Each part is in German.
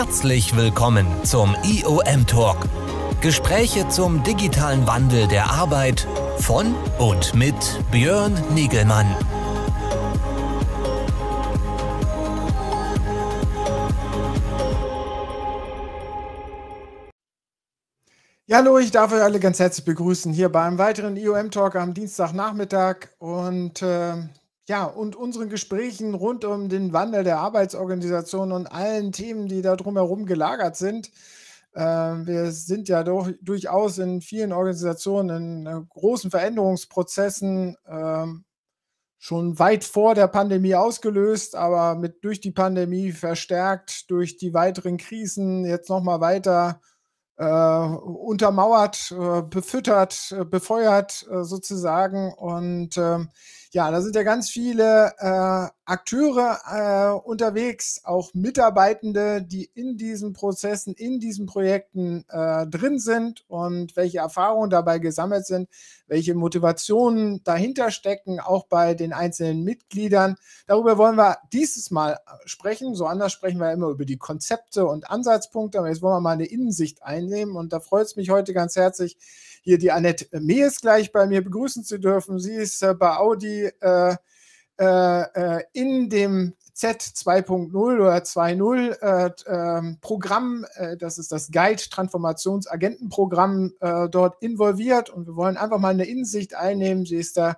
Herzlich willkommen zum IOM Talk. Gespräche zum digitalen Wandel der Arbeit von und mit Björn Nigelmann. Ja, hallo, ich darf euch alle ganz herzlich begrüßen hier beim weiteren IOM Talk am Dienstagnachmittag und äh, ja, und unseren Gesprächen rund um den Wandel der Arbeitsorganisation und allen Themen, die da drumherum gelagert sind. Äh, wir sind ja doch, durchaus in vielen Organisationen in äh, großen Veränderungsprozessen äh, schon weit vor der Pandemie ausgelöst, aber mit durch die Pandemie verstärkt, durch die weiteren Krisen jetzt nochmal weiter äh, untermauert, äh, befüttert, befeuert sozusagen. Und ähm, ja, da sind ja ganz viele äh, Akteure äh, unterwegs, auch Mitarbeitende, die in diesen Prozessen, in diesen Projekten äh, drin sind und welche Erfahrungen dabei gesammelt sind, welche Motivationen dahinter stecken, auch bei den einzelnen Mitgliedern. Darüber wollen wir dieses Mal äh, sprechen. So anders sprechen wir immer über die Konzepte und Ansatzpunkte, aber jetzt wollen wir mal eine Innensicht einnehmen und da freut es mich heute ganz herzlich, hier die Annette Mees gleich bei mir begrüßen zu dürfen. Sie ist äh, bei Audi äh, äh, äh in dem Z 2.0 oder 2.0 äh, ähm, Programm, äh, das ist das Guide Transformationsagentenprogramm, äh, dort involviert und wir wollen einfach mal eine Innensicht einnehmen. Sie ist da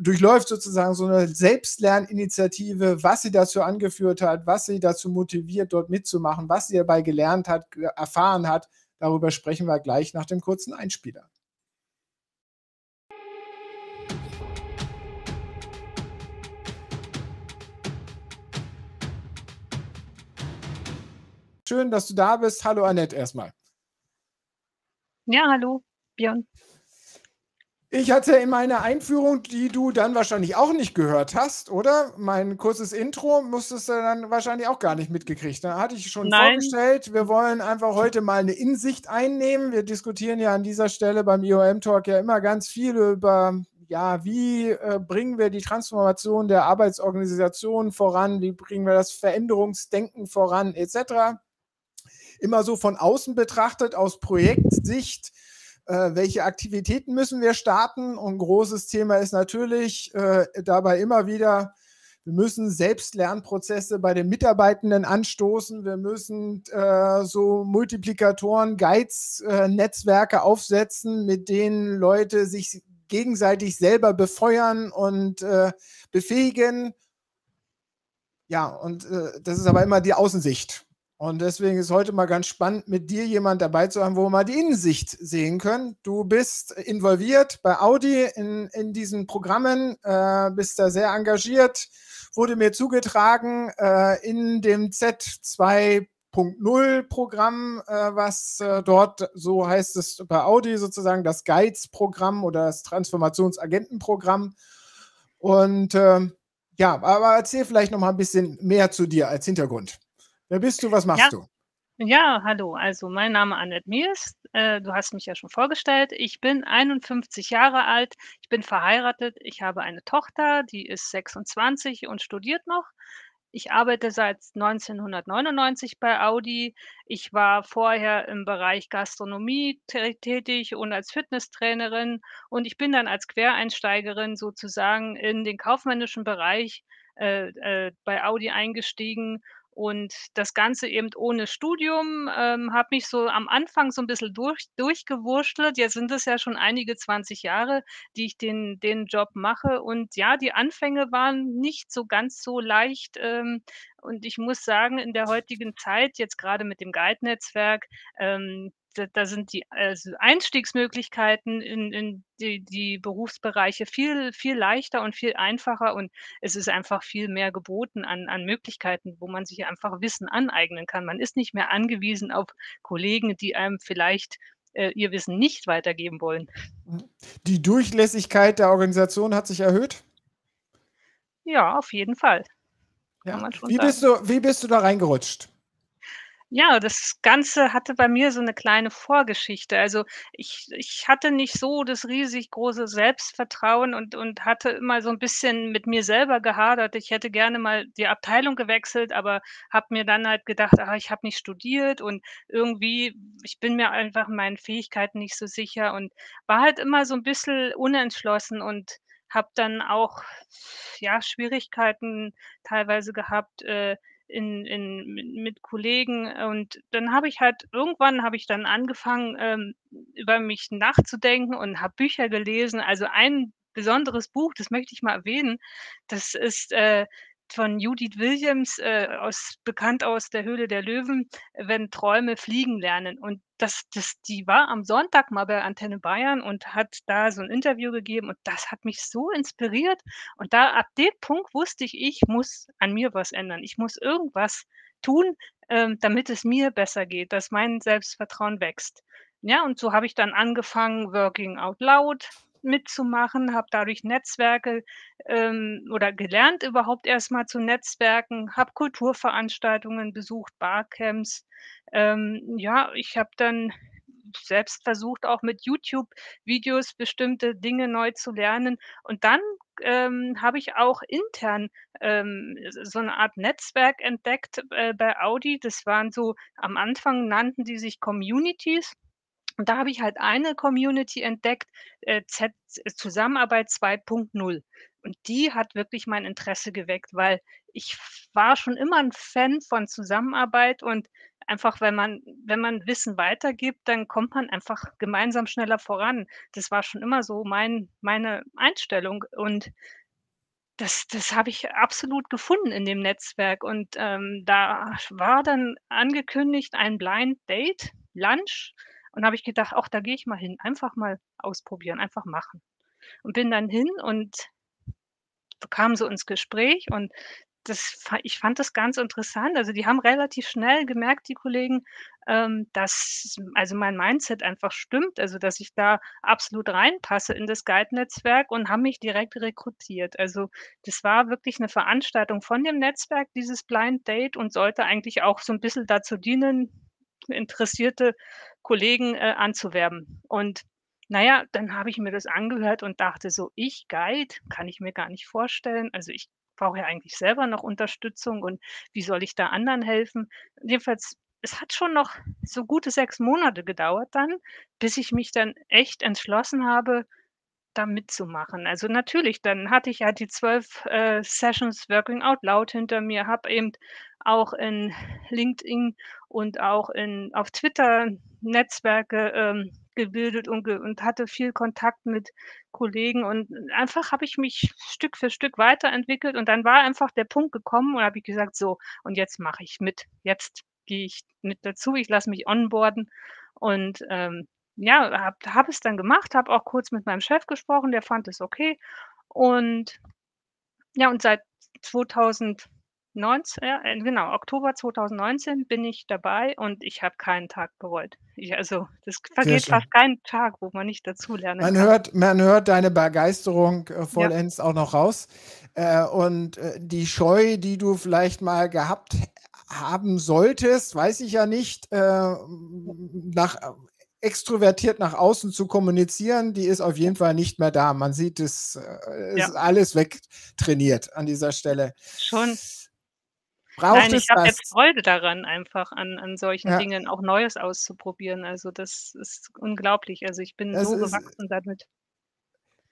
durchläuft sozusagen so eine Selbstlerninitiative, was sie dazu angeführt hat, was sie dazu motiviert, dort mitzumachen, was sie dabei gelernt hat, erfahren hat Darüber sprechen wir gleich nach dem kurzen Einspieler. Schön, dass du da bist. Hallo Annette erstmal. Ja, hallo Björn. Ich hatte in meiner Einführung, die du dann wahrscheinlich auch nicht gehört hast, oder? Mein kurzes Intro musstest du dann wahrscheinlich auch gar nicht mitgekriegt. Da hatte ich schon Nein. vorgestellt, wir wollen einfach heute mal eine Insicht einnehmen. Wir diskutieren ja an dieser Stelle beim IOM-Talk ja immer ganz viel über, ja, wie äh, bringen wir die Transformation der Arbeitsorganisation voran, wie bringen wir das Veränderungsdenken voran, etc. Immer so von außen betrachtet, aus Projektsicht äh, welche Aktivitäten müssen wir starten? Und ein großes Thema ist natürlich äh, dabei immer wieder, wir müssen Selbstlernprozesse bei den Mitarbeitenden anstoßen. Wir müssen äh, so Multiplikatoren, Guides, äh, Netzwerke aufsetzen, mit denen Leute sich gegenseitig selber befeuern und äh, befähigen. Ja, und äh, das ist aber immer die Außensicht. Und deswegen ist heute mal ganz spannend, mit dir jemand dabei zu haben, wo wir mal die Innensicht sehen können. Du bist involviert bei Audi in, in diesen Programmen, äh, bist da sehr engagiert, wurde mir zugetragen äh, in dem Z2.0 Programm, äh, was äh, dort, so heißt es bei Audi sozusagen, das Guides-Programm oder das Transformationsagentenprogramm. Und ähm, ja, aber erzähl vielleicht noch mal ein bisschen mehr zu dir als Hintergrund. Wer bist du? Was machst Ja. du? Ja, hallo. Also, mein Name Annette Miers. Äh, du hast mich ja schon vorgestellt. Ich bin 51 Jahre alt. Ich bin verheiratet. Ich habe eine Tochter, die ist 26 und studiert noch. Ich arbeite seit 1999 bei Audi. Ich war vorher im Bereich Gastronomie tätig und als Fitnesstrainerin und ich bin dann als Quereinsteigerin sozusagen in den kaufmännischen Bereich, äh, äh, bei Audi eingestiegen und das Ganze eben ohne Studium, ähm, habe mich so am Anfang so ein bisschen durch durchgewurstelt. Jetzt sind es ja schon einige 20 Jahre, die ich den den Job mache. Und ja, die Anfänge waren nicht so ganz so leicht, ähm, und ich muss sagen, in der heutigen Zeit, jetzt gerade mit dem Guide-Netzwerk, ähm, da sind die also Einstiegsmöglichkeiten in in die die Berufsbereiche viel viel leichter und viel einfacher und es ist einfach viel mehr geboten an an Möglichkeiten, wo man sich einfach Wissen aneignen kann. Man ist nicht mehr angewiesen auf Kollegen, die einem vielleicht, äh, ihr Wissen nicht weitergeben wollen. Mhm. Die Durchlässigkeit der Organisation hat sich erhöht? Ja, auf jeden Fall. Kann Ja. man schon Wie bist du wie bist du da reingerutscht? Ja, das Ganze hatte bei mir so 'ne kleine Vorgeschichte. Also, ich ich hatte nicht so das riesig große Selbstvertrauen und und hatte immer so 'n bisschen mit mir selber gehadert. Ich hätte gerne mal die Abteilung gewechselt, aber habe mir dann halt gedacht: „Ah, ich habe nicht studiert und irgendwie ich bin mir einfach in meinen Fähigkeiten nicht so sicher“ und war halt immer so 'n bisschen unentschlossen und habe dann auch, ja, Schwierigkeiten teilweise gehabt, äh, in in mi mit Kollegen. Und dann habe ich halt irgendwann habe ich dann angefangen, ähm, über mich nachzudenken und habe Bücher gelesen. Also, ein besonderes Buch, das möchte ich mal erwähnen, das ist, äh, von Judith Williams, äh, aus bekannt aus „Der Höhle der Löwen“, „Wenn Träume fliegen lernen“. Und das das die war am Sonntag mal bei Antenne Bayern und hat da so 'n Interview gegeben und das hat mich so inspiriert. Und da ab dem Punkt wusste ich, ich muss an mir was ändern. Ich muss irgendwas tun, ähm, damit es mir besser geht, dass mein Selbstvertrauen wächst. Ja, und so habe ich dann angefangen, Working Out Loud mitzumachen, habe dadurch Netzwerke, ähm oder gelernt, überhaupt erst mal zu netzwerken, habe Kulturveranstaltungen besucht, Barcamps. Ähm, ja, ich habe dann selbst versucht, auch mit YouTube-Videos bestimmte Dinge neu zu lernen. Und dann, ähm, habe ich auch intern, ähm, so 'ne Art Netzwerk entdeckt, äh, bei Audi. Das waren so am Anfang nannten die sich Communities. Und da habe ich halt eine Community entdeckt, äh, Z Zusammenarbeit 2.0. Und die hat wirklich mein Interesse geweckt, weil ich war schon immer 'n Fan von Zusammenarbeit und einfach, wenn man wenn man Wissen weitergibt, dann kommt man einfach gemeinsam schneller voran. Das war schon immer so mein meine Einstellung und das das habe ich absolut gefunden in dem Netzwerk. Und, ähm, da war dann angekündigt ein Blind Date, Lunch. Und habe ich gedacht: „Ach, da gehe ich mal hin. Einfach mal ausprobieren, einfach machen.“ Und bin dann hin und kam so ins Gespräch und das ich fand das ganz interessant. Also, die haben relativ schnell gemerkt, die Kollegen, ähm, dass also, mein Mindset einfach stimmt, also, dass ich da absolut reinpasse in das Guide-Netzwerk und haben mich direkt rekrutiert. Also, das war wirklich 'ne Veranstaltung von dem Netzwerk, dieses Blind Date und sollte eigentlich auch so 'n bisschen dazu dienen, interessierte Kollegen, äh, anzuwerben. Und na ja, dann habe ich mir das angehört und dachte so: „Ich Guide? Kann ich mir gar nicht vorstellen. Also, ich brauche ja eigentlich selber noch Unterstützung und wie soll ich da anderen helfen?“ Jedenfalls, es hat schon noch so gute 6 Monate gedauert dann, bis ich mich dann echt entschlossen habe, da mitzumachen. Also, natürlich, dann hatte ich halt die 12, äh, Sessions Working Out Loud hinter mir, habe eben auch in LinkedIn und auch in auf Twitter Netzwerke, ähm, gebildet und ge und hatte viel Kontakt mit Kollegen und einfach habe ich mich Stück für Stück weiterentwickelt und dann war einfach der Punkt gekommen und habe ich gesagt: „So, und jetzt mache ich mit. Jetzt gehe ich mit dazu. Ich lasse mich onboarden.“ Und, ähm, ja, habe habe es dann gemacht, habe auch kurz mit meinem Chef gesprochen, der fand es okay. Und ja, und seit 2019 ja, äh, genau, Oktober 2019 bin ich dabei und ich habe keinen Tag bereut. Ich also, es Sehr vergeht fast kein Tag, wo man nicht dazulernen Man kann. hört man hört deine Begeisterung, äh, Ja. vollends auch noch raus. Äh, und, äh, die Scheu, die du vielleicht mal gehabt haben solltest, weiß ich ja nicht, äh, nach extrovertiert nach außen zu kommunizieren, die ist auf Ja. jeden Fall nicht mehr da. Man sieht es, äh, ist Ja. alles wegtrainiert an dieser Stelle. Schon. Braucht Nein, ich habe jetzt Freude daran, einfach an an solchen Ja. Dingen auch Neues auszuprobieren. Also, das ist unglaublich. Also, ich bin Das so gewachsen damit.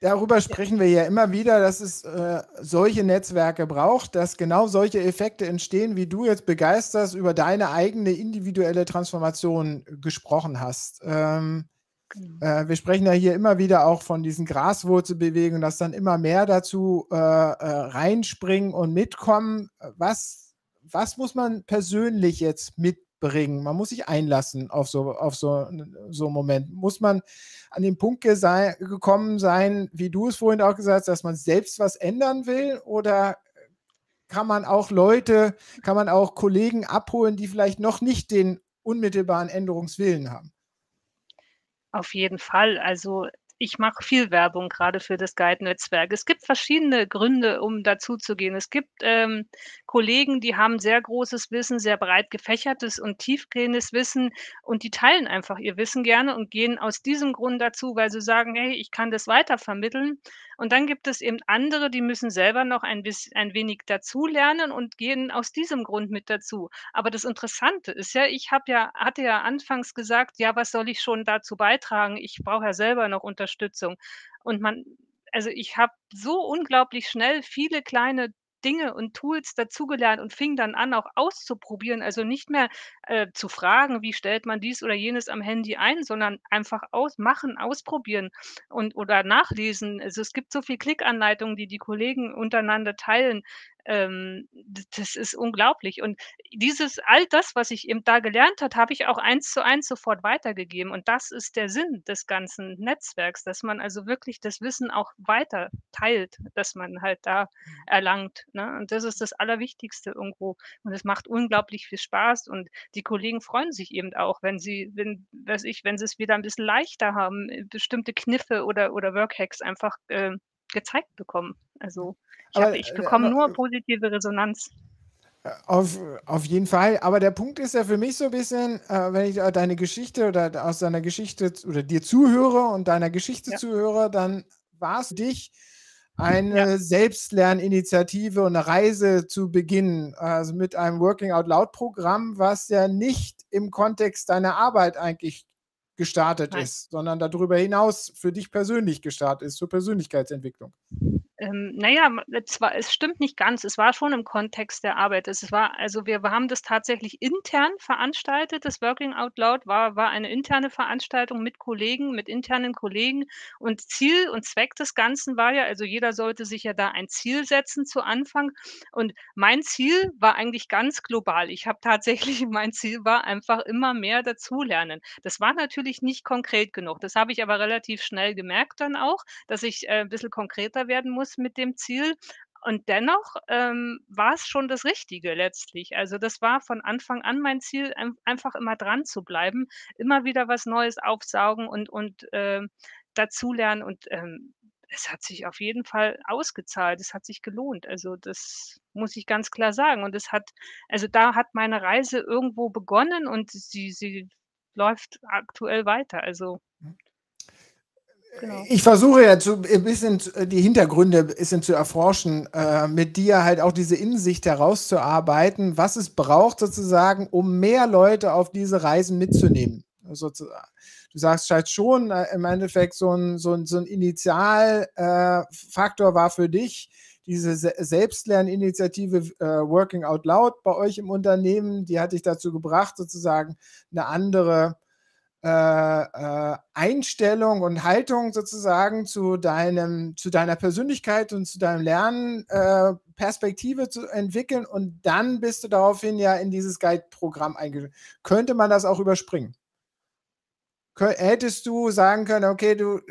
Darüber sprechen wir ja immer wieder, dass es, äh, solche Netzwerke braucht, dass genau solche Effekte entstehen, wie du jetzt begeisterst über deine eigene individuelle Transformation gesprochen hast. Ähm, Genau. äh, wir sprechen ja hier immer wieder auch von diesen Graswurzelbewegungen, dass dann immer mehr dazu, äh, äh, reinspringen und mitkommen. Was was muss man persönlich jetzt mitbringen? Man muss sich einlassen auf so auf so so 'n Moment. Muss man an den Punkt gekommen sein, wie du es vorhin auch gesagt hast, dass man selbst was ändern will? Oder kann man auch Leute kann man auch Kollegen abholen, die vielleicht noch nicht den unmittelbaren Änderungswillen haben? Auf jeden Fall. Also, ich mache viel Werbung gerade für das Guide-Netzwerk. Es gibt verschiedene Gründe, um dazuzugehen. Es gibt, ähm, Kollegen, die haben sehr großes Wissen, sehr breit gefächertes und tiefgehendes Wissen und die teilen einfach ihr Wissen gerne und gehen aus diesem Grund dazu, weil sie sagen: „Hey, ich kann das weitervermitteln.“ Und dann gibt es eben andere, die müssen selber noch ein biss ein wenig dazulernen und gehen aus diesem Grund mit dazu. Aber das Interessante ist ja, ich habe ja hatte ja anfangs gesagt: „Ja, was soll ich schon dazu beitragen? Ich brauche ja selber noch Unterstützung.“ Und man also, ich habe so unglaublich schnell viele kleine Dinge und Tools dazugelernt und fing dann an, auch auszuprobieren. Also, nicht mehr, äh, zu fragen: „Wie stellt man dies oder jenes am Handy ein“, sondern einfach aus machen, ausprobieren und oder nachlesen. Also, es gibt so viel Klickanleitungen, die die Kollegen untereinander teilen. Ähm, das ist unglaublich. Und dieses all das, was ich eben da gelernt hat, habe ich auch eins zu eins sofort weitergegeben. Und das ist der Sinn des ganzen Netzwerks, dass man also wirklich das Wissen auch weiter teilt, das man halt da erlangt, ne? Und das ist das Allerwichtigste irgendwo. Und es macht unglaublich viel Spaß und die Kollegen freuen sich eben auch, wenn sie wenn weiß ich, wenn sie's wieder 'n bisschen leichter haben, äh, bestimmte Kniffe oder oder Workhacks einfach, äh, gezeigt bekommen. Also, ich Aber, habe ich äh, bekomme aber, nur äh positive Resonanz. Äh, auf auf jeden Fall. Aber der Punkt ist ja für mich so 'n bisschen, äh, wenn ich deine Geschichte oder aus deiner Geschichte oder dir zuhöre und deiner Geschichte Ja. zuhöre, dann war's dich Ja. eine Selbstlerninitiative und 'ne Reise zu beginnen, also, mit einem Working Out Loud Programm, was ja nicht im Kontext deiner Arbeit eigentlich gestartet Nein. ist, sondern da drüber hinaus für dich persönlich gestartet ist, zur Persönlichkeitsentwicklung. Ähm, na ja, m zwar es stimmt nicht ganz. Es war schon im Kontext der Arbeit. Es war also, wir haben das tatsächlich intern veranstaltet. Das Working Out Loud war war eine interne Veranstaltung mit Kollegen mit internen Kollegen. Und Ziel und Zweck des Ganzen war ja also, jeder sollte sich ja da ein Ziel setzen zu Anfang. Und mein Ziel war eigentlich ganz global. Ich habe tatsächlich mein Ziel war einfach immer mehr dazulernen. Das war natürlich nicht konkret genug. Das habe ich aber relativ schnell gemerkt dann auch, dass ich, äh, bisschen konkreter werden muss mit dem Ziel. Und dennoch, ähm, war's schon das Richtige letztlich. Also, das war von Anfang an mein Ziel, einf einfach immer dran zu bleiben, immer wieder was Neues aufsaugen und und, ähm, dazulernen. Und, ähm, es hat sich auf jeden Fall ausgezahlt. Es hat sich gelohnt. Also, das muss ich ganz klar sagen. Und es hat also, da hat meine Reise irgendwo begonnen und sie sie läuft aktuell weiter. Also. Genau. Ich versuche ja zu 'n bisschen die Hintergründe bisschen zu erforschen, äh, mit dir halt auch diese Innensicht herauszuarbeiten, was es braucht sozusagen, um mehr Leute auf diese Reisen mitzunehmen, sozusa Du sagst halt schon, äh, im Endeffekt so 'n so 'n so 'n Initial äh, war für dich diese Se Selbstlerninitiative äh, Working Out Loud bei euch im Unternehmen, die hat dich dazu gebracht, sozusagen 'ne andere, äh, äh, Einstellung und Haltung sozusagen zu deinem zu deiner Persönlichkeit und zu deinem Lernen, äh, Perspektive zu entwickeln und dann bist du daraufhin ja in dieses Guide-Programm einge könnte man das auch überspringen? Hättest du sagen können, okay, du, äh,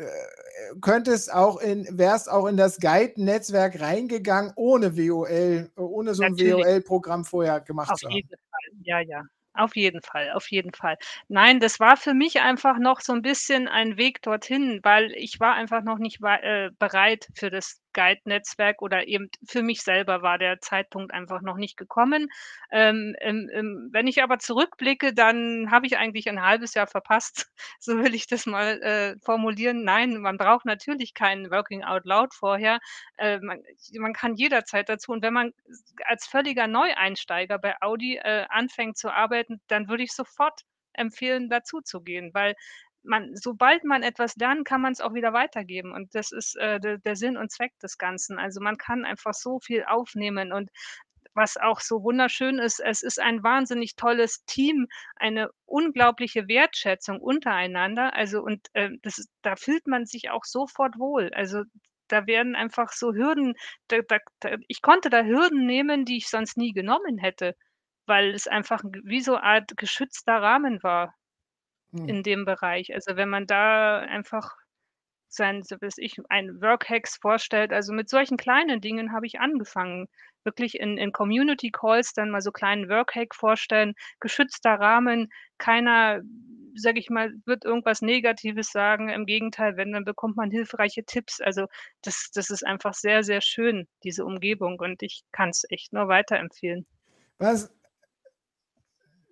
könntest auch in wärst auch in das Guide-Netzwerk reingegangen ohne WOL ohne so 'n Natürlich. WOL-Programm vorher gemacht Auf zu haben? jeden Fall. Ja, ja. Auf jeden Fall, auf jeden Fall. Nein, das war für mich einfach noch so 'n bisschen ein Weg dorthin, weil ich war einfach noch nicht äh, bereit für das Guide-Netzwerk oder eben für mich selber war der Zeitpunkt einfach noch nicht gekommen. Ähm, ähm, ähm, wenn ich aber zurückblicke, dann habe ich eigentlich 'n 1/2 Jahr verpasst, so will ich das mal, äh, formulieren. Nein, man braucht natürlich kein Working Out Loud vorher. Äh, man man kann jederzeit dazu und wenn man als völliger Neueinsteiger bei Audi, äh, anfängt zu arbeiten, dann würde ich sofort empfehlen, dazuzugehen, weil man sobald man etwas lernt, kann man's auch wieder weitergeben. Und das ist, äh, de der Sinn und Zweck des Ganzen. Also, man kann einfach so viel aufnehmen und was auch so wunderschön ist, es ist ein wahnsinnig tolles Team, eine unglaubliche Wertschätzung untereinander. Also, und, ähm, das da fühlt man sich auch sofort wohl. Also, da werden einfach so Hürden da da da ich konnte da Hürden nehmen, die ich sonst nie genommen hätte, weil es einfach wie so Art geschützter Rahmen war. In dem Bereich. Also, wenn man da einfach sein so weiß ich, ein Workhacks vorstellt also, mit solchen kleinen Dingen habe ich angefangen. Wirklich in in Community Calls dann mal so kleinen Workhack vorstellen, geschützter Rahmen, keiner sage ich mal, wird irgendwas Negatives sagen. Im Gegenteil, wenn, dann bekommt man hilfreiche Tipps. Also, das das ist einfach sehr, sehr schön, diese Umgebung und ich kann's echt nur weiterempfehlen. Was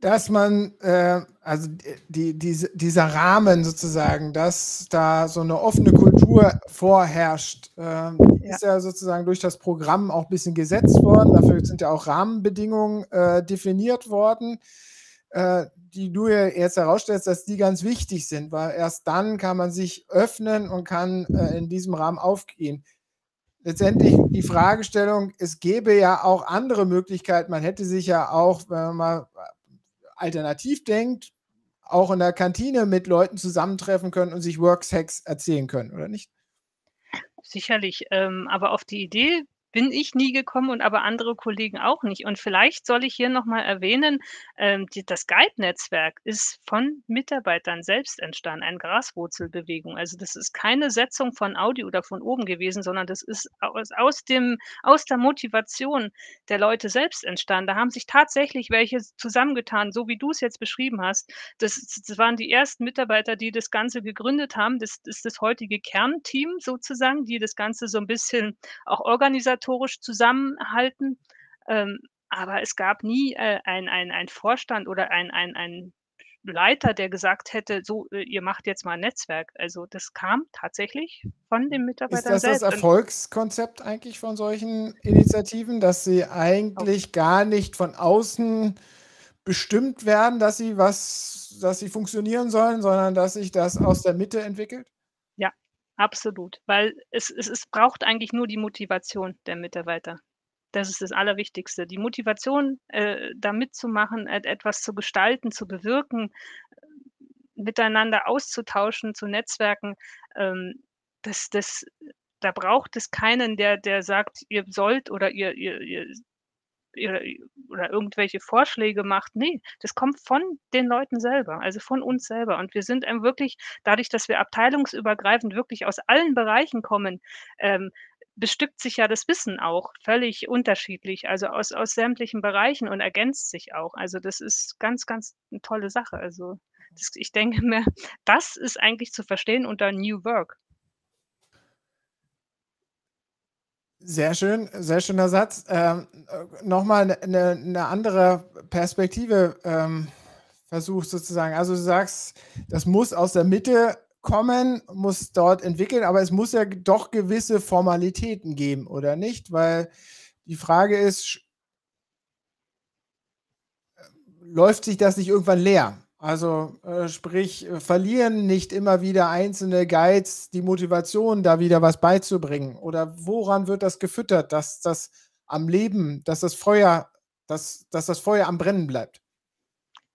dass man, äh, also die diese dieser Rahmen sozusagen, dass da so 'ne offene Kultur vorherrscht, ähm, Ja. ist ja sozusagen durch das Programm auch bisschen gesetzt worden. Dafür sind ja auch Rahmenbedingungen, äh, definiert worden, äh, die du ja jetzt herausstellst, dass die ganz wichtig sind, weil erst dann kann man sich öffnen und kann, äh, in diesem Rahmen aufgehen. Letztendlich die Fragestellung, es gäbe ja auch andere Möglichkeiten. Man hätte sich ja auch, wenn man mal alternativ denkt, auch in der Kantine mit Leuten zusammentreffen können und sich Workhacks erzählen können, oder nicht? Sicherlich, ähm, aber auf die Idee bin ich nie gekommen und aber andere Kollegen auch nicht. Und vielleicht soll ich hier noch mal erwähnen, ähm, die das Guide-Netzwerk ist von Mitarbeitern selbst entstanden, eine Graswurzelbewegung. Also, das ist keine Setzung von Audi oder von oben gewesen, sondern das ist aus aus dem aus der Motivation der Leute selbst entstanden. Da haben sich tatsächlich welche zusammengetan, so wie du's jetzt beschrieben hast. Das das waren die ersten Mitarbeiter, die das Ganze gegründet haben. Das ist das heutige Kernteam sozusagen, die das Ganze so 'n bisschen auch organisatorisch zusammenhalten. Ähm, aber es gab nie, äh, ein ein ein Vorstand oder ein ein ein Leiter, der gesagt hätte: „So, äh, ihr macht jetzt mal 'n Netzwerk.“ Also, das kam tatsächlich von den Ist Mitarbeitern das das selbst und Erfolgskonzept eigentlich von solchen Initiativen, dass sie eigentlich gar nicht von außen bestimmt werden, dass sie was dass sie funktionieren sollen, sondern dass sich das aus der Mitte entwickelt? Absolut, weil es es es braucht eigentlich nur die Motivation der Mitarbeiter. Das ist das Allerwichtigste. Die Motivation, äh, da mitzumachen, et etwas zu gestalten, zu bewirken, miteinander auszutauschen, zu netzwerken, ähm, das das da braucht es keinen, der der sagt: „Ihr sollt“ oder „Ihr ihr ihr ihr oder irgendwelche Vorschläge macht.“ Ne, das kommt von den Leuten selber, also von uns selber. Und wir sind einem wirklich dadurch, dass wir abteilungsübergreifend wirklich aus allen Bereichen kommen, ähm, bestückt sich ja das Wissen auch völlig unterschiedlich, also aus aus sämtlichen Bereichen und ergänzt sich auch. Also, das ist ganz, ganz 'ne tolle Sache. Also, das ich denke mir, das ist eigentlich zu verstehen unter New Work. Sehr schön, sehr schöner Satz. Ähm, äh, noch mal 'ne 'ne andere Perspektive, ähm, versuchst sozusagen. Also, du sagst, das muss aus der Mitte kommen, muss dort entwickeln, aber es muss ja doch gewisse Formalitäten geben, oder nicht? Weil die Frage ist sch läuft sich das nicht irgendwann leer? Also, äh, sprich, äh, verlieren nicht immer wieder einzelne Guides die Motivation, da wieder was beizubringen? Oder woran wird das gefüttert, dass das am Leben dass das Feuer dass dass das Feuer am Brennen bleibt?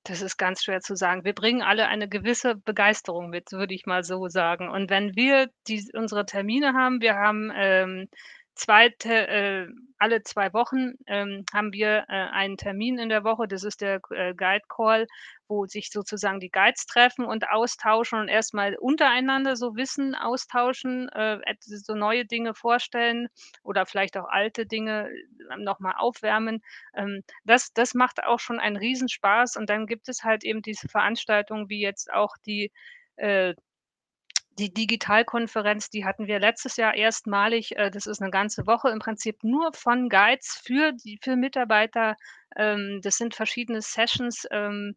Das ist ganz schwer zu sagen. Wir bringen alle eine gewisse Begeisterung mit, würde ich mal so sagen. Und wenn wir dies unsere Termine haben wir haben, ähm, 2 Te äh, alle 2 Wochen, ähm, haben wir, äh, einen Termin in der Woche. Das ist der, äh, Guide Call, wo sich sozusagen die Guides treffen und austauschen und erst mal untereinander so Wissen austauschen, äh, so neue Dinge vorstellen oder vielleicht auch alte Dinge noch mal aufwärmen. Ähm, das das macht auch schon einen Riesenspaß und dann gibt es halt eben diese Veranstaltungen wie jetzt auch die, äh die Digitalkonferenz, die hatten wir letztes Jahr erstmalig. Äh, das ist 'ne ganze Woche im Prinzip nur von Guides für die für Mitarbeiter. Ähm, das sind verschiedene Sessions, ähm,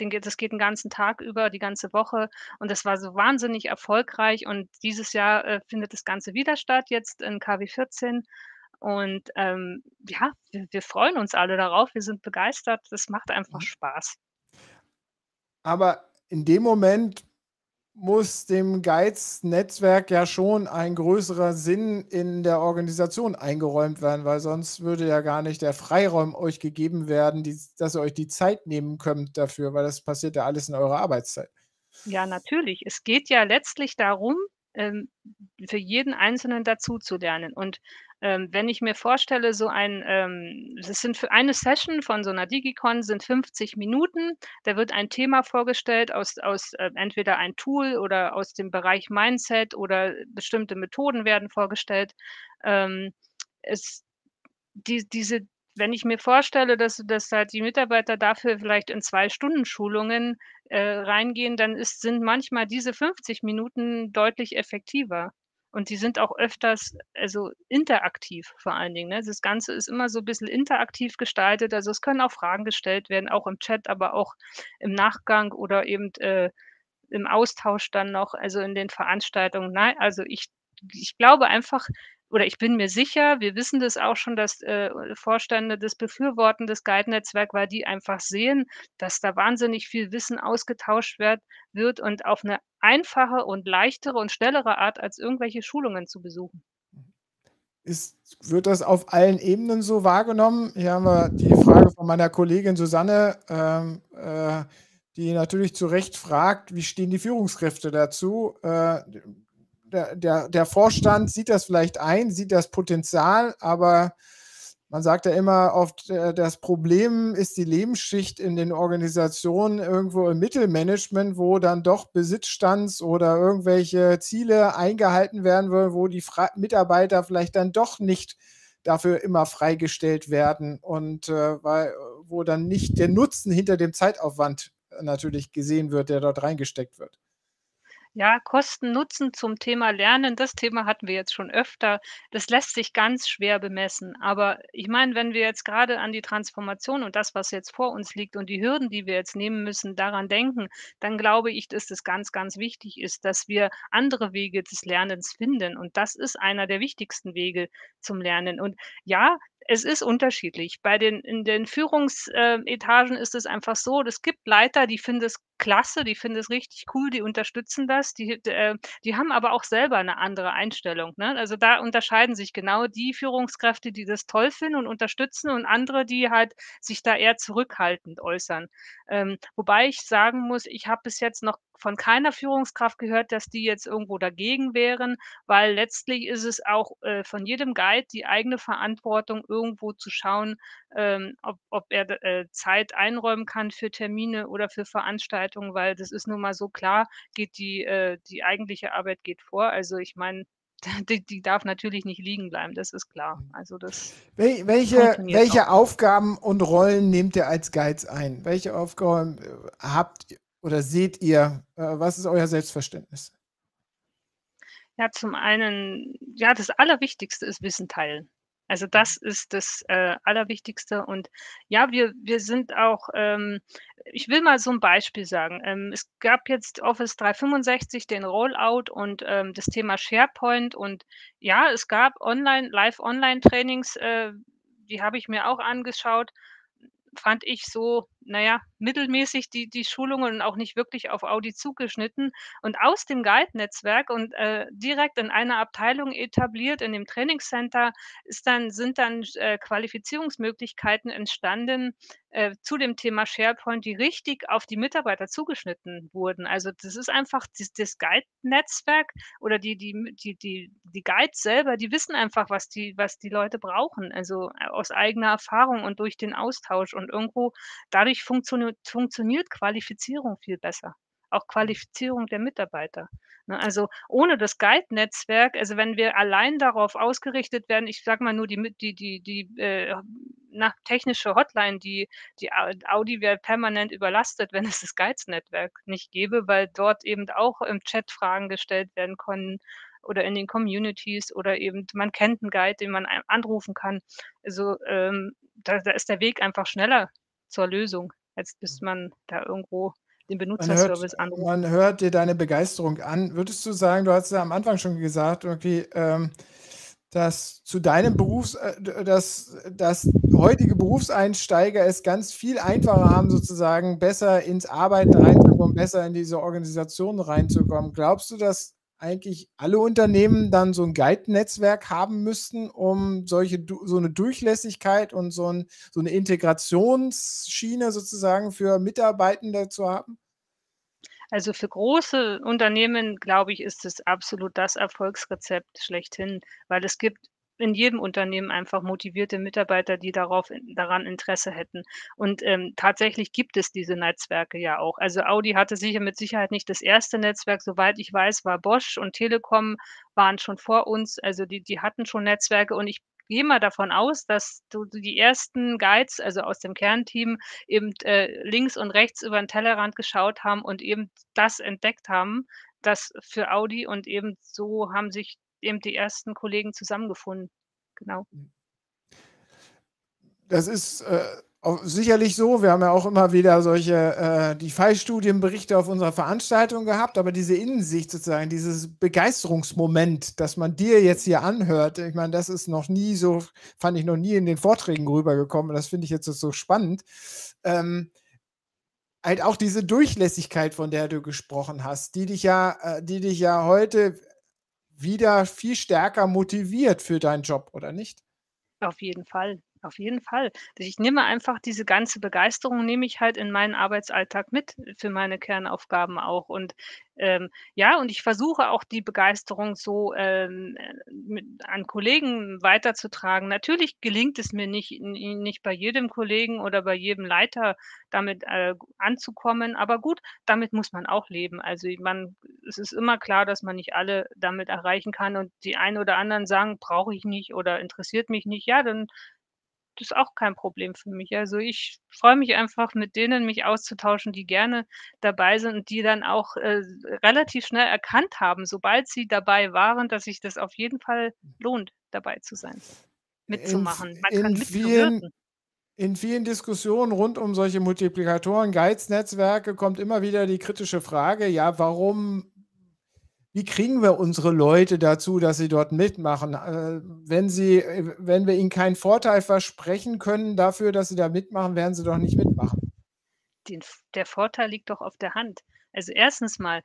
den das geht 'n ganzen Tag über, die ganze Woche und das war so wahnsinnig erfolgreich und dieses Jahr, äh, findet das Ganze wieder statt, jetzt in KW 14 und, ähm, ja, wir wir freuen uns alle darauf. Wir sind begeistert. Das macht einfach Mhm. Spaß. Aber in dem Moment muss dem Guides-Netzwerk ja schon ein größerer Sinn in der Organisation eingeräumt werden, weil sonst würde ja gar nicht der Freiraum euch gegeben werden, dies dass ihr euch die Zeit nehmen könnt dafür, weil das passiert ja alles in eurer Arbeitszeit. Ja, natürlich. Es geht ja letztlich darum, ähm, für jeden Einzelnen dazuzulernen. Und, ähm, wenn ich mir vorstelle, so ein, ähm sind für eine Session von so 'ner Digi-Con sind 50 Minuten. Da wird ein Thema vorgestellt aus aus, äh, entweder ein Tool oder aus dem Bereich Mindset oder bestimmte Methoden werden vorgestellt. Ähm, es die diese wenn ich mir vorstelle, dass dass halt die Mitarbeiter dafür vielleicht in 2 Stunden Schulungen, äh, reingehen, dann ist sind manchmal diese 50 Minuten deutlich effektiver. Und die sind auch öfters also, interaktiv vor allen Dingen, ne? Das Ganze ist immer so bisschen interaktiv gestaltet. Also, es können auch Fragen gestellt werden, auch im Chat, aber auch im Nachgang oder eben, äh, im Austausch dann noch, also, in den Veranstaltungen. Nei also, ich ich glaube einfach oder ich bin mir sicher, wir wissen das auch schon, dass, äh, Vorstände das befürworten, das Guide-Netzwerk, weil die einfach sehen, dass da wahnsinnig viel Wissen ausgetauscht werd wird und auf 'ne einfache und leichtere und schnellere Art als irgendwelche Schulungen zu besuchen. Ist wird das auf allen Ebenen so wahrgenommen? Hier haben wir die Frage von meiner Kollegin Susanne, ähm, äh, die natürlich zu Recht fragt: „Wie stehen die Führungskräfte dazu?“ Äh, der der der Vorstand sieht das vielleicht ein, sieht das Potenzial, aber man sagt ja immer oft, äh, das Problem ist die Lebensschicht in den Organisationen irgendwo im Mittelmanagement, wo dann doch Besitzstands oder irgendwelche Ziele eingehalten werden wollen, wo die Fra Mitarbeiter vielleicht dann doch nicht dafür immer freigestellt werden und, äh, weil wo dann nicht der Nutzen hinter dem Zeitaufwand natürlich gesehen wird, der dort reingesteckt wird. Ja, Kosten Nutzen zum Thema Lernen, das Thema hatten wir jetzt schon öfter. Das lässt sich ganz schwer bemessen. Aber ich meine, wenn wir jetzt grade an die Transformation und das, was jetzt vor uns liegt und die Hürden, die wir jetzt nehmen müssen, daran denken, dann glaube ich, dass es ganz, ganz wichtig ist, dass wir andere Wege des Lernens finden. Und das ist einer der wichtigsten Wege zum Lernen. Und ja, es ist unterschiedlich. Bei den in den Führungs äh, ist es einfach so, es gibt Leiter, die finden es klasse, die finden es richtig cool, die unterstützen das. Die äh, die haben aber auch selber 'ne andere Einstellung, ne? Also, da unterscheiden sich genau die Führungskräfte, die das toll finden und unterstützen und andere, die halt sich da eher zurückhaltend äußern. Ähm, wobei ich sagen muss, ich habe bis jetzt noch von keiner Führungskraft gehört, dass die jetzt irgendwo dagegen wären, weil letztlich ist es auch, äh, von jedem Guide die eigene Verantwortung, irgendwo zu schauen, ähm, ob ob er äh, Zeit einräumen kann für Termine oder für Veranstaltungen, weil das ist nun mal so klar, geht die äh, die eigentliche Arbeit geht vor. Also, ich meine, die die darf natürlich nicht liegen bleiben, das ist klar. Mhm. Also, das Wel welche auch. welche Aufgaben und Rollen nehmt ihr als Guides ein? Welche Aufgaben, äh, habt oder seht ihr? Äh, was ist euer Selbstverständnis? Ja, zum einen ja, das Allerwichtigste ist Wissen teilen. Also, das ist das, äh, Allerwichtigste und ja, wir wir sind auch, ähm ich will mal so 'n Beispiel sagen. Ähm, es gab jetzt Office 365 den Rollout und, ähm, das Thema SharePoint und ja, es gab online Live-Online-Trainings, äh, die habe ich mir auch angeschaut. Fand ich so, na ja, mittelmäßig die die Schulungen und auch nicht wirklich auf Audi zugeschnitten. Und aus dem Guide-Netzwerk und, äh, direkt in einer Abteilung etabliert in dem Trainingscenter ist dann sind dann äh, Qualifizierungsmöglichkeiten entstanden, äh, zu dem Thema SharePoint, die richtig auf die Mitarbeiter zugeschnitten wurden. Also, das ist einfach das das Guide-Netzwerk oder die die die die die Guides selber, die wissen einfach, was die was die Leute brauchen, also, aus eigener Erfahrung und durch den Austausch und irgendwo dadurch funktioniert funktioniert Qualifizierung viel besser, auch Qualifizierung der Mitarbeiter, ne? Also, ohne das Guide-Netzwerk also, wenn wir allein darauf ausgerichtet werden ich sage mal nur die die die die, äh, na, technische Hotline, die die Au Audi wäre permanent überlastet, wenn es das Guides-Netzwerk nicht gäbe, weil dort eben auch im Chat Fragen gestellt werden können oder in den Communities oder eben man kennt 'n Guide, den man anrufen kann. Also, ähm, da da ist der Weg einfach schneller zur Lösung, als bis man da irgendwo den Man hört Benutzerservice anruft. man hört dir deine Begeisterung an. Würdest du sagen du hast ja am Anfang schon gesagt irgendwie, ähm, dass zu deinem Berufs äh, dass dass heutige Berufseinsteiger es ganz viel einfacher haben, sozusagen besser ins Arbeiten reinzukommen, besser in diese Organisation reinzukommen. Glaubst du, dass eigentlich alle Unternehmen dann so 'n Guide-Netzwerk haben müssten, um solche so 'ne Durchlässigkeit und so 'n so 'ne Integrationsschiene sozusagen für Mitarbeitende zu haben? Also, für große Unternehmen, glaube ich, ist es absolut das Erfolgsrezept schlechthin, weil es gibt in jedem Unternehmen einfach motivierte Mitarbeiter, die darauf daran Interesse hätten. Und, ähm, tatsächlich gibt es diese Netzwerke ja auch. Also, Audi hatte sicher mit Sicherheit nicht das 1. Netzwerk. Soweit ich weiß, war Bosch und Telekom waren schon vor uns. Also, die die hatten schon Netzwerke und ich gehe mal davon aus, dass du die ersten Guides, also aus dem Kernteam, eben, äh, links und rechts über 'n Tellerrand geschaut haben und eben das entdeckt haben, das für Audi und eben so haben sich eben die ersten Kollegen zusammengefunden. Genau. Mhm. Das ist, äh, sicherlich so. Wir haben ja auch immer wieder solche, äh, die Fallstudienberichte auf unserer Veranstaltung gehabt, aber diese Innensicht sozusagen, dieses Begeisterungsmoment, das man dir jetzt hier anhört, ich meine, das ist noch nie so fand ich noch nie in den Vorträgen rübergekommen das finde ich jetzt so spannend. Ähm, halt auch diese Durchlässigkeit, von der du gesprochen hast, die dich ja äh, die dich ja heute wieder viel stärker motiviert für deinen Job, oder nicht? Auf jeden Fall, auf jeden Fall. Ich nehme einfach diese ganze Begeisterung nehme ich halt in meinen Arbeitsalltag mit für meine Kernaufgaben auch. Und, ähm, ja, und ich versuche auch die Begeisterung so, ähm, äh, mit an Kollegen weiterzutragen. Natürlich gelingt es mir nicht nicht bei jedem Kollegen oder bei jedem Leiter damit, äh, anzukommen, aber gut, damit muss man auch leben. Also, man es ist immer klar, dass man nicht alle damit erreichen kann und die einen oder anderen sagen: „Brauche ich nicht oder interessiert mich nicht.“ Ja, dann ist auch kein Problem für mich. Also, ich freue mich einfach, mit denen mich auszutauschen, die gerne dabei sind und die dann auch, äh, relativ schnell erkannt haben, sobald sie dabei waren, dass sich das auf jeden Fall lohnt, dabei zu sein, mitzumachen. Man kann in vielen mitzuwirken. in vielen Diskussionen rund um solche Multiplikatoren, Guides-Netzwerke kommt immer wieder die kritische Frage: „Ja, warum wie kriegen wir unsere Leute dazu, dass sie dort mitmachen? Äh, wenn sie äh, wenn wir ihnen keinen Vorteil versprechen können dafür, dass sie da mitmachen, werden sie doch nicht mitmachen.“ Den der Vorteil liegt doch auf der Hand. Also, 1. mal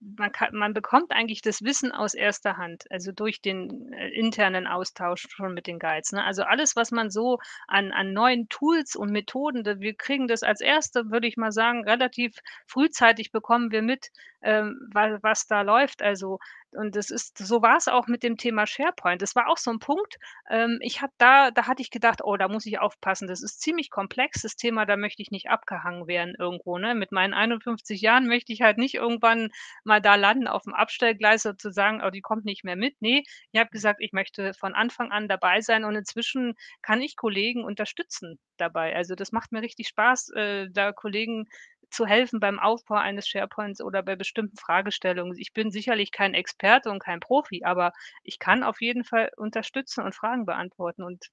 man ka man bekommt eigentlich das Wissen aus 1. Hand, also, durch den, äh, internen Austausch schon mit den Guides, ne? Also, alles, was man so an an neuen Tools und Methoden wir kriegen das als Erste, würde ich mal sagen, relativ frühzeitig bekommen wir mit, ähm, wa was da läuft. Also und das ist so war's auch mit dem Thema SharePoint. Das war auch so 'n Punkt, ähm, ich habe da da hatte ich gedacht: „Oh, da muss ich aufpassen. Das ist ziemlich komplex, das Thema, da möchte ich nicht abgehangen werden irgendwo, ne? Mit meinen 51 Jahren möchte ich halt nicht irgendwann mal da landen auf'm Abstellgleis sozusagen: „Oh, die kommt nicht mehr mit.“ Ne, ich habe gesagt, ich möchte von Anfang an dabei sein und inzwischen kann ich Kollegen unterstützen dabei. Also, das macht mir richtig Spaß, äh, da Kollegen zu helfen beim Aufbau eines SharePoints oder bei bestimmten Fragestellungen. Ich bin sicherlich kein Experte und kein Profi, aber ich kann auf jeden Fall unterstützen und Fragen beantworten und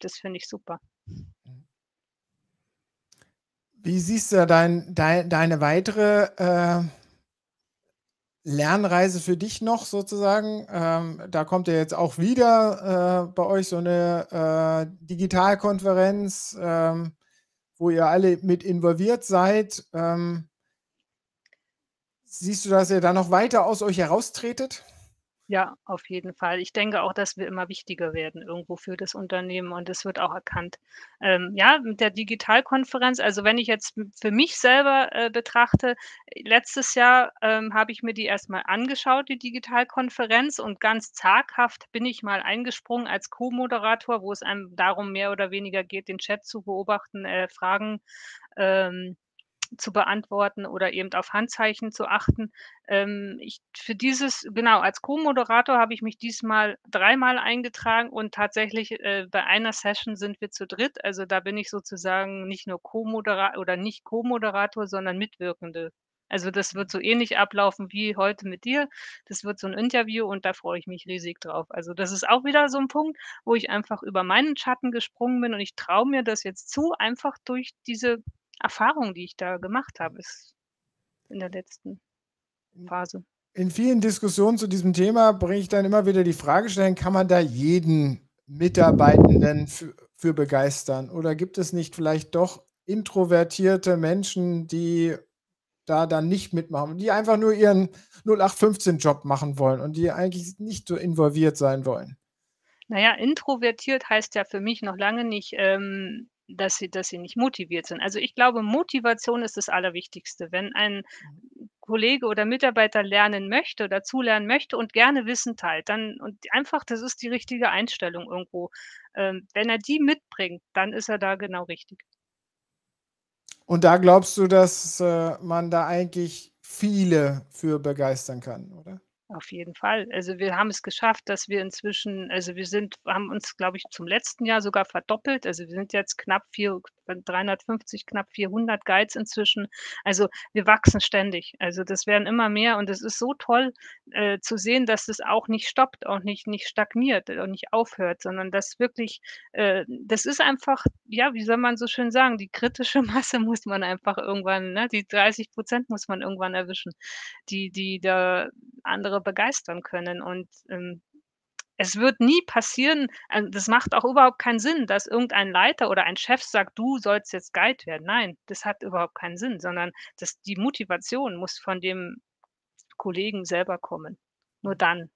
das finde ich super. Wie siehst du dein dei deine weitere, äh Lernreise für dich noch sozusagen? Ähm, da kommt ja jetzt auch wieder, äh, bei euch so 'ne, äh, Digitalkonferenz, ähm, wo ihr alle mit involviert seid. Ähm siehst du, dass ihr da noch weiter aus euch heraustretet? Ja, auf jeden Fall. Ich denke auch, dass wir immer wichtiger werden irgendwo für das Unternehmen und das wird auch erkannt. Ähm, ja, mit der Digitalkonferenz also, wenn ich jetzt für mich selber, äh, betrachte, letztes Jahr, ähm, habe ich mir die erst mal angeschaut, die Digitalkonferenz und ganz zaghaft bin ich mal eingesprungen als Co-Moderator, wo es einem darum mehr oder weniger geht, den Chat zu beobachten, äh, Fragen, ähm, zu beantworten oder eben auf Handzeichen zu achten. Ähm, ich für dieses genau, als Co-Moderator habe ich mich diesmal dreimal eingetragen und tatsächlich, äh, bei einer Session sind wir zu dritt. Also, da bin ich sozusagen nicht nur Co-Modera oder nicht Co-Moderator, sondern Mitwirkende. Also, das wird so ähnlich ablaufen wie heute mit dir. Das wird so 'n Interview und da freue ich mich riesig drauf. Also, das ist auch wieder so 'n Punkt, wo ich einfach über meinen Schatten gesprungen bin und ich traue mir das jetzt zu, einfach durch diese Erfahrung, die ich da gemacht habe, ist in der letzten. Phase. In vielen Diskussionen zu diesem Thema bringe ich dann immer wieder die Frage stellen: „Kann man da jeden Mitarbeitenden fü für begeistern oder gibt es nicht vielleicht doch introvertierte Menschen, die da dann nicht mitmachen, die einfach nur ihren 0815 Job machen wollen und die eigentlich nicht so involviert sein wollen?“ Na ja, introvertiert heißt ja für mich noch lange nicht, ähm, dass sie dass sie nicht motiviert sind. Also, ich glaube, Motivation ist das Allerwichtigste. Wenn ein Mhm. Kollege oder Mitarbeiter lernen möchte, dazulernen möchte und gerne Wissen teilt, dann und einfach das ist die richtige Einstellung irgendwo. Ähm, wenn er die mitbringt, dann ist er da genau richtig. Und da glaubst du, dass, äh, man da eigentlich viele für begeistern kann, oder? Auf jeden Fall. Also, wir haben es geschafft, dass wir inzwischen also, wir sind haben uns, glaube ich, zum letzten Jahr sogar verdoppelt. Also, wir sind jetzt knapp vier 350, knapp 400 Guides inzwischen. Also, wir wachsen ständig. Also, das werden immer mehr und es ist so toll, äh, zu sehen, dass es auch nicht stoppt, auch nicht nicht stagniert und nicht aufhört, sondern dass wirklich äh, das ist einfach, ja, wie soll man so schön sagen, die kritische Masse muss man einfach irgendwann ne, die 30% muss man irgendwann erwischen, die die da andere begeistern können. Und, ähm, es wird nie passieren äh, das macht auch überhaupt keinen Sinn, dass irgendein Leiter oder ein Chef sagt: „Du sollst jetzt Guide werden.“ Nein, das hat überhaupt keinen Sinn, sondern das die Motivation muss von dem Kollegen selber kommen. Nur dann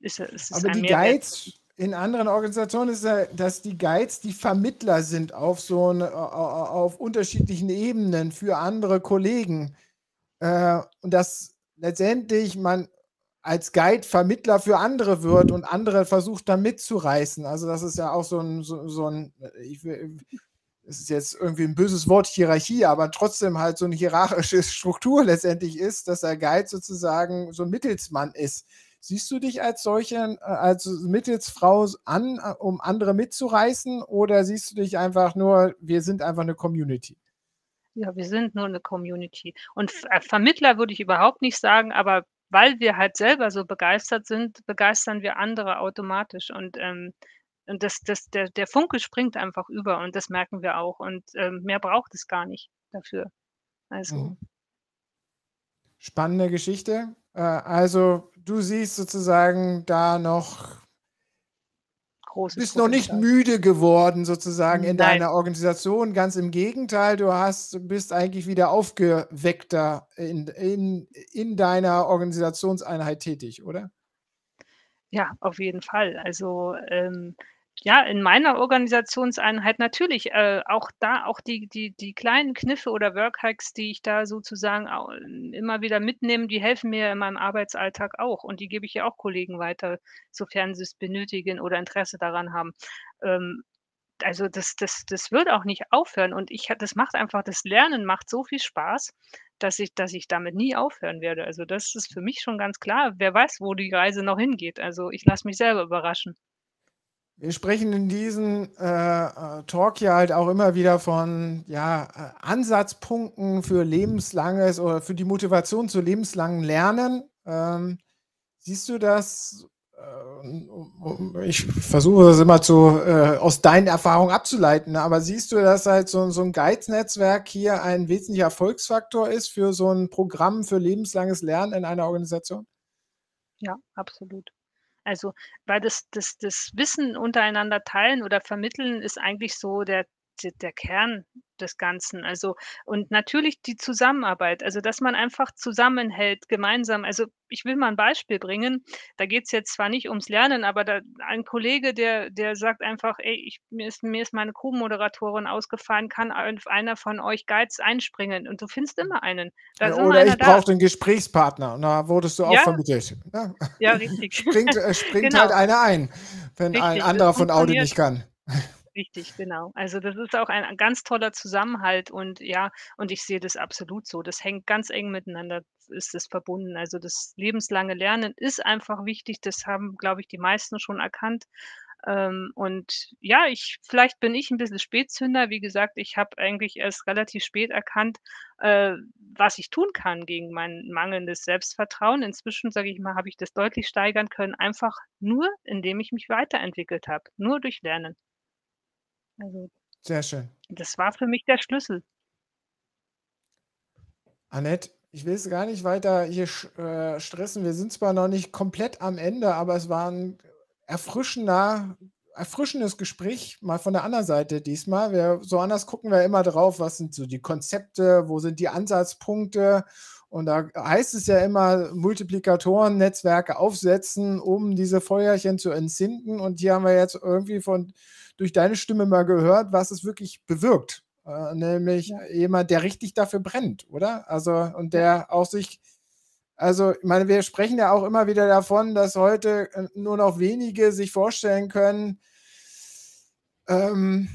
ist es ist es Aber die Mehrwert. Guides in anderen Organisationen ist ja, dass die Guides die Vermittler sind auf so 'n auf unterschiedlichen Ebenen für andere Kollegen. Äh, und dass letztendlich man als Guide Vermittler für andere wird und andere versucht da mitzureißen. Also, das ist ja auch so 'n so so 'n ich es ist jetzt irgendwie 'n böses Wort, Hierarchie, aber trotzdem halt so 'ne hierarchische Struktur letztendlich ist, dass der Guide sozusagen so 'n Mittelsmann ist. Siehst du dich als solchen äh, als Mittelsfrau an, äh, um andere mitzureißen oder siehst du dich einfach nur: „Wir sind einfach 'ne Community?“ Ja, wir sind nur 'ne Community. Und äh, Vermittler würde ich überhaupt nicht sagen, aber weil wir halt selber so begeistert sind, begeistern wir andere automatisch und, ähm und das das der der Funke springt einfach über und das merken wir auch und, ähm, mehr braucht es gar nicht dafür. Also Mhm. Spannende Geschichte. Äh, also, du siehst sozusagen da noch Großes bist noch nicht müde geworden sozusagen in Nein. deiner Organisation. Ganz im Gegenteil, du hast bist eigentlich wieder aufgeweckter in in in deiner Organisationseinheit tätig, oder? Ja, auf jeden Fall. Also, ähm, ja, in meiner Organisationseinheit natürlich, äh, auch da auch die die die kleinen Kniffe oder Workhacks, die ich da sozusagen immer wieder mitnehme, die helfen mir in meinem Arbeitsalltag auch und die gebe ich ja auch Kollegen weiter, sofern sie's benötigen oder Interesse daran haben. Ähm, also, das das das wird auch nicht aufhören und ich das macht einfach das Lernen macht so viel Spaß, dass ich dass ich damit nie aufhören werde. Also, das ist für mich schon ganz klar. Wer weiß, wo die Reise noch hingeht. Also, ich lasse mich selber überraschen. Wir sprechen in diesem, äh, äh, Talk ja halt auch immer wieder von, ja, äh, Ansatzpunkten für lebenslanges oder für die Motivation zu lebenslangem Lernen. Ähm, siehst du das, um ich versuche das immer zu äh, aus deinen Erfahrungen abzuleiten, aber siehst du, dass halt so so 'n Guides-Netzwerk hier ein wesentlicher Erfolgsfaktor ist für so 'n Programm für lebenslanges Lernen in einer Organisation? Ja, absolut. Also, weil das das das Wissen untereinander teilen oder vermitteln ist eigentlich so der der Kern des Ganzen. Also und natürlich die Zusammenarbeit, also, dass man einfach zusammenhält, gemeinsam. Also, ich will mal 'n Beispiel bringen. Da geht's jetzt zwar nicht ums Lernen, aber da ein Kollege, der der sagt einfach: „Ey, ich mir ist mir ist meine Co-Moderatorin ausgefallen, kann einer von euch Guides einspringen?“ Und du findest immer einen. Da Ja, oder ich da. brauchte 'n Gesprächspartner und da wurdest du auch Ja. vermittelt, ne? Ja, richtig. Springt äh, springt halt Genau. einer ein, wenn ein Richtig, das anderer von funktioniert. nicht kann. Richtig, genau. Also, das ist auch ein ein ganz toller Zusammenhalt und ja und ich sehe das absolut so. Das hängt ganz eng miteinander ist das verbunden. Also, das lebenslange Lernen ist einfach wichtig. Das haben, glaube ich, die meisten schon erkannt. Ähm, und ja, ich vielleicht bin ich 'n bisschen Spätzünder. Wie gesagt, ich habe eigentlich erst relativ spät erkannt, äh, was ich tun kann gegen mein mangelndes Selbstvertrauen. Inzwischen, sage ich mal, habe ich das deutlich steigern können, einfach nur, indem ich mich weiterentwickelt habe, nur durch Lernen. Also Sehr schön. das war für mich der Schlüssel. Annette, ich will es gar nicht weiter hier äh, stressen. Wir sind zwar noch nicht komplett am Ende, aber es war 'n erfrischender erfrischendes Gespräch, mal von der anderen Seite diesmal. Wir so anders gucken wir immer drauf, was sind so die Konzepte, wo sind die Ansatzpunkte? Und da heißt es ja immer, Multiplikatoren, Netzwerke aufsetzen, um diese Feuerchen zu entzünden. Und hier haben wir jetzt irgendwie von durch deine Stimme mal gehört, was es wirklich bewirkt. Äh, nämlich Ja. jemand, der richtig dafür brennt, oder? Also und der auch sich also, ich meine, wir sprechen ja auch immer wieder davon, dass heute, äh, nur noch wenige sich vorstellen können ähm,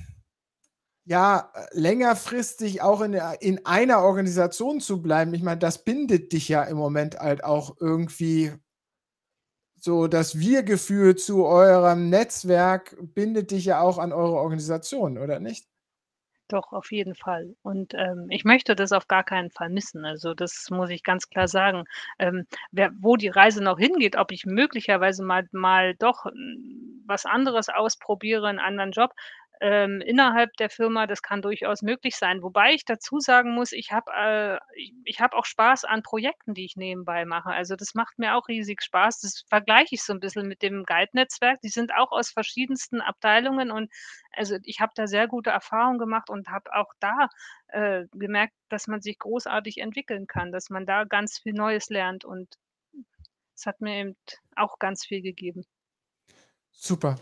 ja, äh, längerfristig auch in in einer Organisation zu bleiben. Ich meine, das bindet dich ja im Moment halt auch irgendwie so das Wir-Gefühl zu eurem Netzwerk bindet dich ja auch an eure Organisation, oder nicht? Doch, auf jeden Fall. Und, ähm, ich möchte das auf gar keinen Fall missen. Also, das muss ich ganz klar sagen. Ähm, wer wo die Reise noch hingeht, ob ich möglicherweise mal mal doch, hm, was anderes ausprobiere, 'n anderen Job, ähm, innerhalb der Firma, das kann durchaus möglich sein. Wobei ich dazu sagen muss, ich habe äh, ich habe auch Spaß an Projekten, die ich nebenbei mache. Also, das macht mir auch riesig Spaß. Das vergleiche ich so 'n bisschen mit dem Guide-Netzwerk. Die sind auch aus verschiedensten Abteilungen und also, ich habe da sehr gute Erfahrungen gemacht und habe auch da, äh, gemerkt, dass man sich großartig entwickeln kann, dass man da ganz viel Neues lernt und es hat mir eben auch ganz viel gegeben. Super.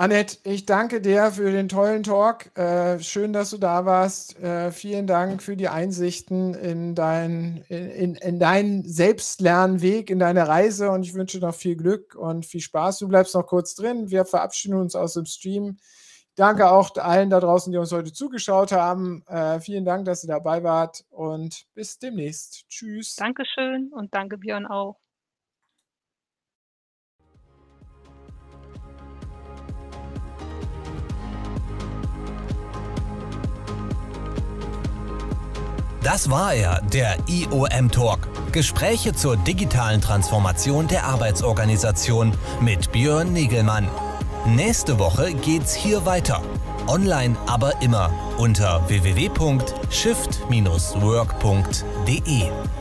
Annette, ich danke dir für den tollen Talk. Äh, schön, dass du da warst. Äh, vielen Dank für die Einsichten in dein in in deinen Selbstlernweg, in deine Reise und ich wünsche noch viel Glück und viel Spaß. Du bleibst noch kurz drin. Wir verabschieden uns aus dem Stream. Danke auch allen da draußen, die uns heute zugeschaut haben. Äh, vielen Dank, dass ihr dabei wart und bis demnächst. Tschüss. Dankeschön und danke Björn auch. Das war er, der IOM Talk. Gespräche zur digitalen Transformation der Arbeitsorganisation mit Björn Nigelmann. Nächste Woche geht's hier weiter. Online aber immer unter www.shift-work.de.